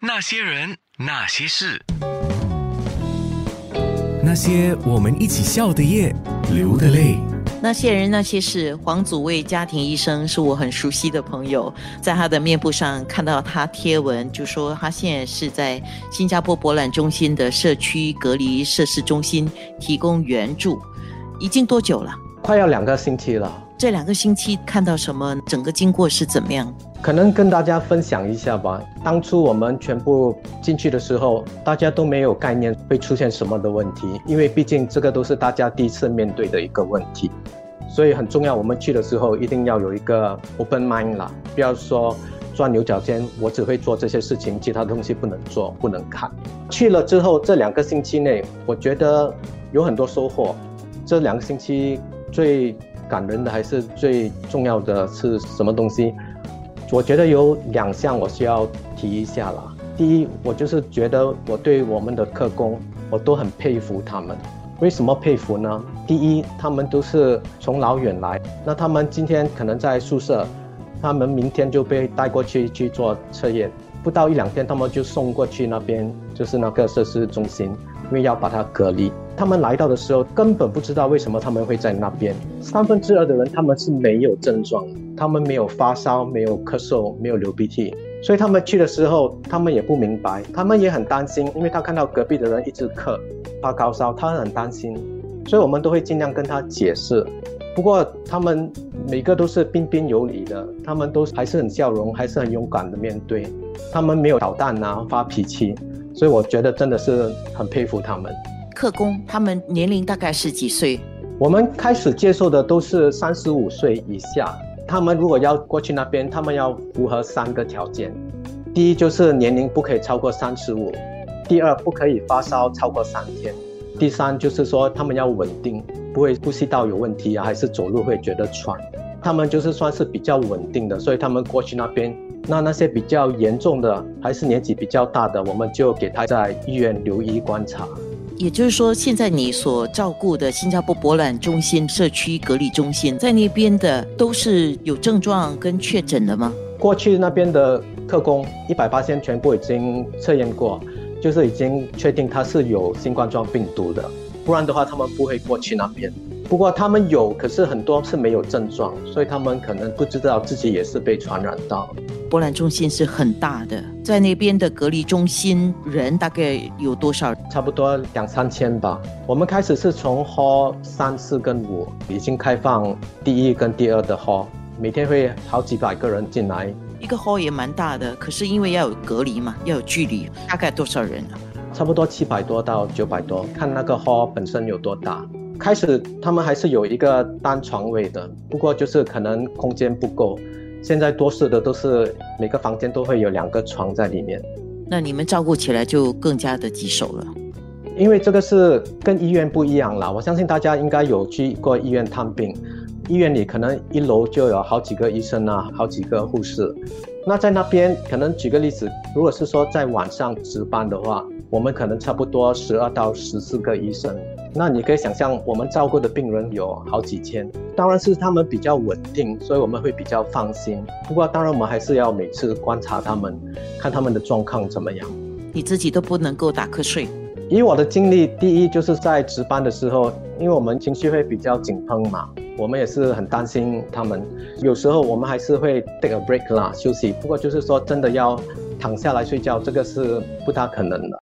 那些人，那些事，那些我们一起笑的夜，流的泪。那些人那些事，黄祖卫家庭医生是我很熟悉的朋友，在他的面部上看到他贴文，就说他现在是在新加坡博览中心的社区隔离设施中心提供援助，已经多久了？快要两个星期了。这两个星期看到什么？整个经过是怎么样？可能跟大家分享一下吧。当初我们全部进去的时候，大家都没有概念会出现什么的问题，因为毕竟这个都是大家第一次面对的一个问题，所以很重要。我们去的时候一定要有一个 open mind 啦，不要说钻牛角尖，我只会做这些事情，其他东西不能做、不能看。去了之后，这两个星期内，我觉得有很多收获。这两个星期最感人的还是最重要的是什么东西？我觉得有两项我需要提一下了。第一，我就是觉得我对我们的客工，我都很佩服他们。为什么佩服呢？第一，他们都是从老远来，那他们今天可能在宿舍，他们明天就被带过去去做测验，不到一两天，他们就送过去那边，就是那个设施中心，因为要把它隔离。他们来到的时候根本不知道为什么他们会在那边。三分之二的人他们是没有症状，他们没有发烧，没有咳嗽，没有流鼻涕，所以他们去的时候他们也不明白，他们也很担心，因为他看到隔壁的人一直咳、发高烧，他很担心，所以我们都会尽量跟他解释。不过他们每个都是彬彬有礼的，他们都还是很笑容，还是很勇敢的面对，他们没有捣蛋啊、发脾气，所以我觉得真的是很佩服他们。客工他们年龄大概是几岁？我们开始接受的都是三十五岁以下。他们如果要过去那边，他们要符合三个条件：第一就是年龄不可以超过三十五；第二不可以发烧超过三天；第三就是说他们要稳定，不会呼吸道有问题啊，还是走路会觉得喘。他们就是算是比较稳定的，所以他们过去那边。那那些比较严重的，还是年纪比较大的，我们就给他在医院留医观察。也就是说，现在你所照顾的新加坡博览中心社区隔离中心，在那边的都是有症状跟确诊的吗？过去那边的客工一百八千全部已经测验过，就是已经确定他是有新冠状病毒的，不然的话他们不会过去那边。不过他们有，可是很多是没有症状，所以他们可能不知道自己也是被传染到。博览中心是很大的，在那边的隔离中心人大概有多少？差不多两三千吧。我们开始是从 Hall 三、四跟五已经开放第一跟第二的 Hall，每天会好几百个人进来。一个 Hall 也蛮大的，可是因为要有隔离嘛，要有距离，大概多少人啊？差不多七百多到九百多，看那个 Hall 本身有多大。开始他们还是有一个单床位的，不过就是可能空间不够。现在多数的都是每个房间都会有两个床在里面。那你们照顾起来就更加的棘手了。因为这个是跟医院不一样了。我相信大家应该有去过医院探病，医院里可能一楼就有好几个医生啊，好几个护士。那在那边可能举个例子，如果是说在晚上值班的话。我们可能差不多十二到十四个医生，那你可以想象，我们照顾的病人有好几千，当然是他们比较稳定，所以我们会比较放心。不过，当然我们还是要每次观察他们，看他们的状况怎么样。你自己都不能够打瞌睡。以我的经历，第一就是在值班的时候，因为我们情绪会比较紧绷嘛，我们也是很担心他们。有时候我们还是会 take a break 啦，休息。不过就是说，真的要躺下来睡觉，这个是不大可能的。